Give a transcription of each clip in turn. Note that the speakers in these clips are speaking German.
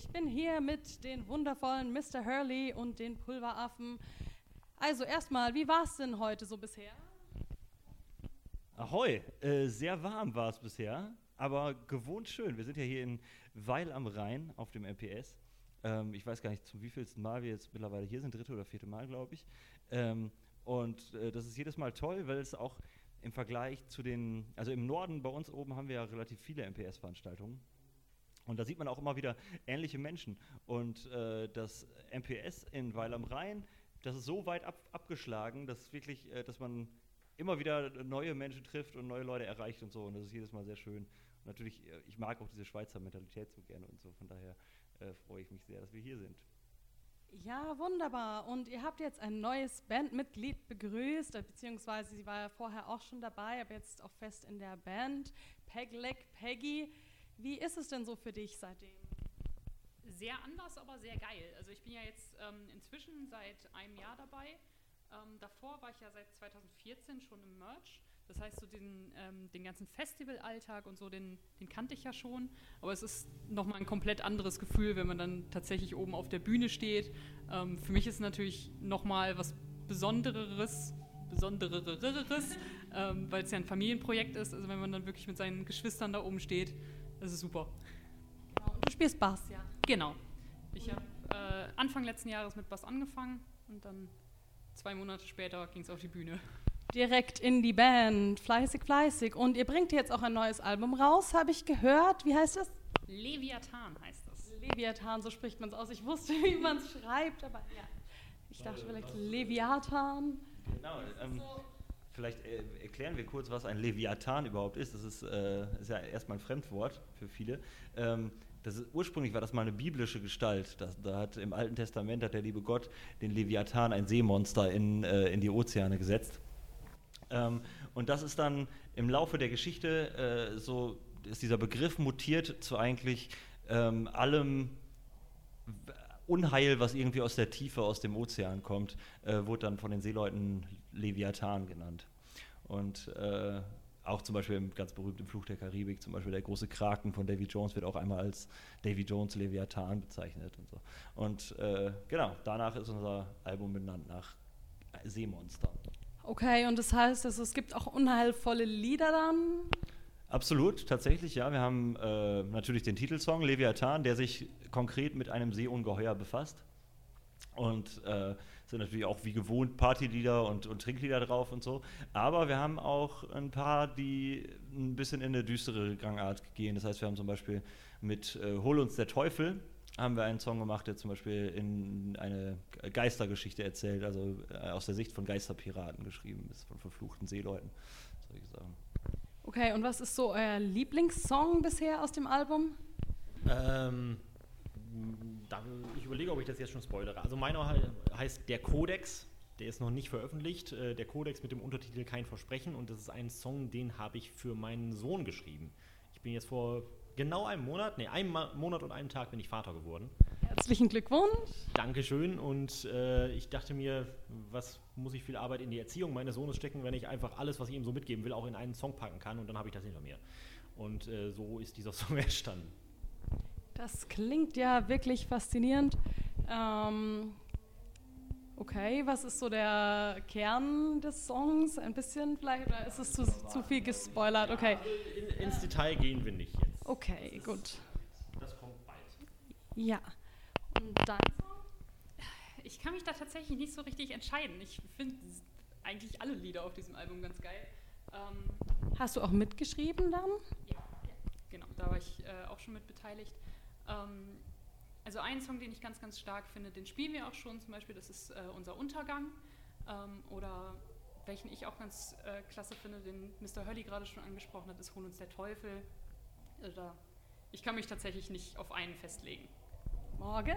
ich bin hier mit den wundervollen Mr. Hurley und den Pulveraffen. Also erstmal, wie war es denn heute so bisher? Ahoi, äh, sehr warm war es bisher, aber gewohnt schön. Wir sind ja hier in Weil am Rhein auf dem MPS. Ähm, ich weiß gar nicht, zum wievielsten Mal wir jetzt mittlerweile hier sind, dritte oder vierte Mal, glaube ich. Ähm, und äh, das ist jedes Mal toll, weil es auch im Vergleich zu den, also im Norden bei uns oben haben wir ja relativ viele MPS-Veranstaltungen. Und da sieht man auch immer wieder ähnliche Menschen. Und äh, das MPS in Weil am Rhein, das ist so weit ab, abgeschlagen, dass wirklich, äh, dass man immer wieder neue Menschen trifft und neue Leute erreicht und so. Und das ist jedes Mal sehr schön. Und natürlich, äh, ich mag auch diese Schweizer Mentalität so gerne und so. Von daher äh, freue ich mich sehr, dass wir hier sind. Ja, wunderbar. Und ihr habt jetzt ein neues Bandmitglied begrüßt, beziehungsweise sie war ja vorher auch schon dabei, aber jetzt auch fest in der Band. Pegleg Peggy. Wie ist es denn so für dich seitdem? Sehr anders, aber sehr geil. Also ich bin ja jetzt ähm, inzwischen seit einem Jahr dabei. Ähm, davor war ich ja seit 2014 schon im Merch. Das heißt, so den, ähm, den ganzen Festivalalltag und so, den, den kannte ich ja schon. Aber es ist nochmal ein komplett anderes Gefühl, wenn man dann tatsächlich oben auf der Bühne steht. Ähm, für mich ist natürlich nochmal was Besondereres, Besondereres, ähm, weil es ja ein Familienprojekt ist. Also wenn man dann wirklich mit seinen Geschwistern da oben steht, das ist super. Genau. Und du spielst Bass, ja? Genau. Ich habe äh, Anfang letzten Jahres mit Bass angefangen und dann zwei Monate später ging es auf die Bühne direkt in die Band. Fleißig, fleißig. Und ihr bringt jetzt auch ein neues Album raus, habe ich gehört. Wie heißt das? Leviathan heißt das. Leviathan, so spricht man es aus. Ich wusste, wie man es schreibt, aber ja. Ich dachte vielleicht Leviathan. Genau. Ähm, vielleicht äh, erklären wir kurz, was ein Leviathan überhaupt ist. Das ist, äh, ist ja erstmal ein Fremdwort für viele. Ähm, ist, ursprünglich war das mal eine biblische Gestalt. Das, da hat im Alten Testament hat der liebe Gott den Leviathan, ein Seemonster, in, äh, in die Ozeane gesetzt. Ähm, und das ist dann im Laufe der Geschichte äh, so, ist dieser Begriff mutiert zu eigentlich ähm, allem Unheil, was irgendwie aus der Tiefe, aus dem Ozean kommt, äh, wurde dann von den Seeleuten Leviathan genannt. Und äh, auch zum Beispiel im ganz berühmten Fluch der Karibik, zum Beispiel der große Kraken von Davy Jones wird auch einmal als Davy Jones Leviathan bezeichnet und so. Und äh, genau, danach ist unser Album benannt nach Seemonstern. Okay, und das heißt, also es gibt auch unheilvolle Lieder dann? Absolut, tatsächlich, ja. Wir haben äh, natürlich den Titelsong Leviathan, der sich konkret mit einem Seeungeheuer befasst. Und äh, sind natürlich auch wie gewohnt Partylieder und, und Trinklieder drauf und so. Aber wir haben auch ein paar, die ein bisschen in eine düstere Gangart gehen. Das heißt, wir haben zum Beispiel mit äh, Hol uns der Teufel, haben wir einen Song gemacht, der zum Beispiel in eine Geistergeschichte erzählt, also äh, aus der Sicht von Geisterpiraten geschrieben ist, von verfluchten Seeleuten. Okay, und was ist so euer Lieblingssong bisher aus dem Album? Ähm, ich überlege, ob ich das jetzt schon spoilere. Also meiner heißt Der Kodex, der ist noch nicht veröffentlicht. Äh, der Kodex mit dem Untertitel Kein Versprechen und das ist ein Song, den habe ich für meinen Sohn geschrieben. Ich bin jetzt vor genau einem Monat, nee, einem Monat und einem Tag bin ich Vater geworden. Herzlichen Glückwunsch. Dankeschön. Und äh, ich dachte mir, was muss ich viel Arbeit in die Erziehung meines Sohnes stecken, wenn ich einfach alles, was ich ihm so mitgeben will, auch in einen Song packen kann. Und dann habe ich das hinter mir. Und äh, so ist dieser Song entstanden. Das klingt ja wirklich faszinierend. Ähm, okay, was ist so der Kern des Songs? Ein bisschen vielleicht, oder ist es zu, zu viel gespoilert? Okay. In, ins Detail gehen wir nicht jetzt. Okay, gut. Das kommt bald. Ja. Und dann? Ich kann mich da tatsächlich nicht so richtig entscheiden. Ich finde eigentlich alle Lieder auf diesem Album ganz geil. Ähm, Hast du auch mitgeschrieben dann? Ja, ja genau. Da war ich äh, auch schon mit beteiligt. Ähm, also einen Song, den ich ganz, ganz stark finde, den spielen wir auch schon zum Beispiel, das ist äh, unser Untergang. Ähm, oder welchen ich auch ganz äh, klasse finde, den Mr. Hurley gerade schon angesprochen hat, ist Hol uns der Teufel. Oder ich kann mich tatsächlich nicht auf einen festlegen. Morgen?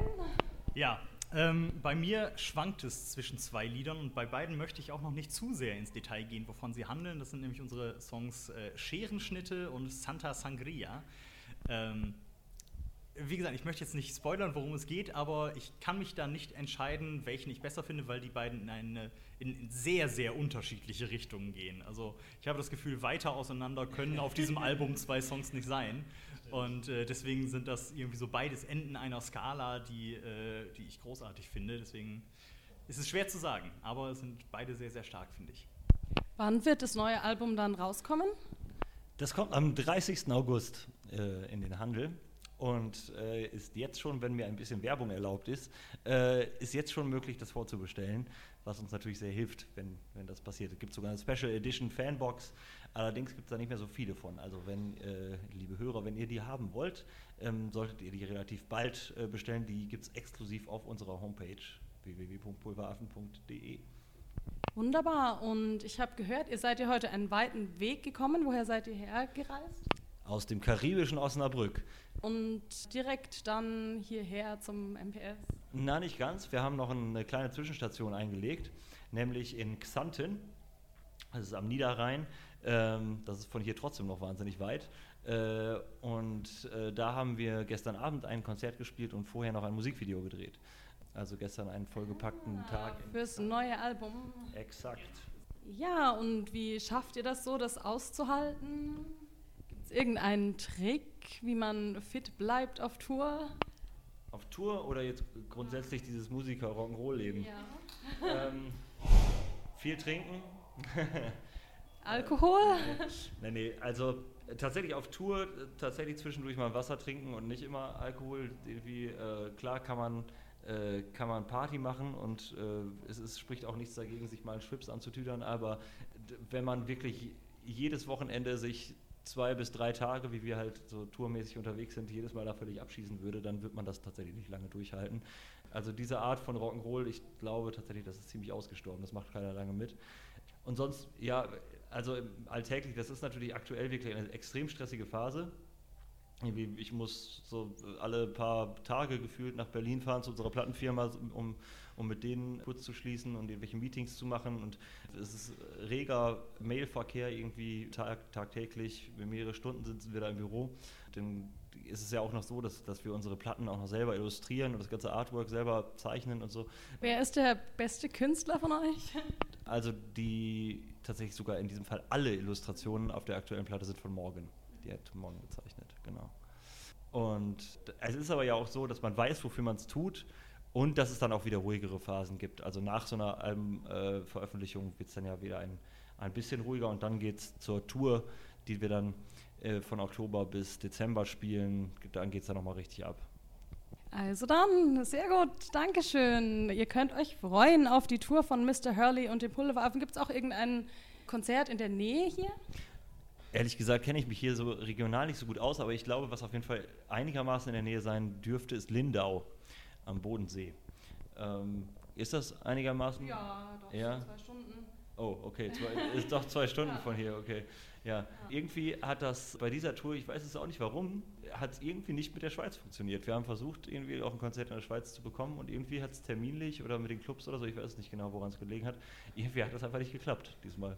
Ja, ähm, bei mir schwankt es zwischen zwei Liedern und bei beiden möchte ich auch noch nicht zu sehr ins Detail gehen, wovon sie handeln. Das sind nämlich unsere Songs äh, Scherenschnitte und Santa Sangria. Ähm, wie gesagt, ich möchte jetzt nicht spoilern, worum es geht, aber ich kann mich da nicht entscheiden, welchen ich besser finde, weil die beiden in, eine, in sehr, sehr unterschiedliche Richtungen gehen. Also ich habe das Gefühl, weiter auseinander können auf diesem Album zwei Songs nicht sein. Und äh, deswegen sind das irgendwie so beides Enden einer Skala, die, äh, die ich großartig finde. Deswegen ist es schwer zu sagen, aber es sind beide sehr, sehr stark, finde ich. Wann wird das neue Album dann rauskommen? Das kommt am 30. August äh, in den Handel und äh, ist jetzt schon, wenn mir ein bisschen Werbung erlaubt ist, äh, ist jetzt schon möglich, das vorzubestellen, was uns natürlich sehr hilft, wenn, wenn das passiert. Es gibt sogar eine Special Edition Fanbox, allerdings gibt es da nicht mehr so viele von. Also wenn, äh, liebe Hörer, wenn ihr die haben wollt, ähm, solltet ihr die relativ bald äh, bestellen. Die gibt es exklusiv auf unserer Homepage www.pulveraffen.de. Wunderbar. Und ich habe gehört, ihr seid ja heute einen weiten Weg gekommen. Woher seid ihr hergereist? Aus dem karibischen Osnabrück. Und direkt dann hierher zum MPS? Na, nicht ganz. Wir haben noch eine kleine Zwischenstation eingelegt, nämlich in Xanten. Das ist am Niederrhein. Ähm, das ist von hier trotzdem noch wahnsinnig weit. Äh, und äh, da haben wir gestern Abend ein Konzert gespielt und vorher noch ein Musikvideo gedreht. Also gestern einen vollgepackten ah, Tag. Fürs neue Album. Exakt. Ja, und wie schafft ihr das so, das auszuhalten? Irgendeinen Trick, wie man fit bleibt auf Tour? Auf Tour oder jetzt grundsätzlich dieses Musiker-Rock'n'Roll-Leben? Ja. Ähm, viel trinken. Alkohol? Nein, nee, also tatsächlich auf Tour, tatsächlich zwischendurch mal Wasser trinken und nicht immer Alkohol. Irgendwie, äh, klar kann man, äh, kann man Party machen und äh, es, es, spricht auch nichts dagegen, sich mal einen Schwips anzutüdern, aber wenn man wirklich jedes Wochenende sich zwei bis drei Tage, wie wir halt so tourmäßig unterwegs sind, jedes Mal da völlig abschießen würde, dann wird man das tatsächlich nicht lange durchhalten. Also diese Art von Rock'n'Roll, ich glaube tatsächlich, das ist ziemlich ausgestorben, das macht keiner lange mit. Und sonst, ja, also alltäglich, das ist natürlich aktuell wirklich eine extrem stressige Phase. Ich muss so alle paar Tage gefühlt nach Berlin fahren zu unserer Plattenfirma, um um mit denen kurz zu schließen und irgendwelche Meetings zu machen. Und es ist reger Mailverkehr irgendwie tag, tagtäglich. Mehrere Stunden sitzen wir da im Büro. Dann ist es ja auch noch so, dass, dass wir unsere Platten auch noch selber illustrieren und das ganze Artwork selber zeichnen und so. Wer ist der beste Künstler von euch? Also die tatsächlich sogar in diesem Fall alle Illustrationen auf der aktuellen Platte sind von Morgan. Die hat Morgan gezeichnet, genau. Und es ist aber ja auch so, dass man weiß, wofür man es tut und dass es dann auch wieder ruhigere Phasen gibt. Also nach so einer Albumveröffentlichung äh, wird es dann ja wieder ein, ein bisschen ruhiger und dann geht es zur Tour, die wir dann äh, von Oktober bis Dezember spielen. Dann geht es dann nochmal richtig ab. Also dann, sehr gut, Dankeschön. Ihr könnt euch freuen auf die Tour von Mr. Hurley und dem Pulveraffen. Gibt es auch irgendein Konzert in der Nähe hier? Ehrlich gesagt kenne ich mich hier so regional nicht so gut aus, aber ich glaube, was auf jeden Fall einigermaßen in der Nähe sein dürfte, ist Lindau am Bodensee. Ähm, ist das einigermaßen? Ja, doch, ja? zwei Stunden. Oh, okay, zwei, ist doch zwei Stunden ja. von hier, okay. Ja. ja. irgendwie hat das bei dieser Tour, ich weiß es auch nicht warum, hat es irgendwie nicht mit der Schweiz funktioniert. Wir haben versucht, irgendwie auch ein Konzert in der Schweiz zu bekommen und irgendwie hat es terminlich oder mit den Clubs oder so, ich weiß nicht genau, woran es gelegen hat, irgendwie hat das einfach nicht geklappt diesmal.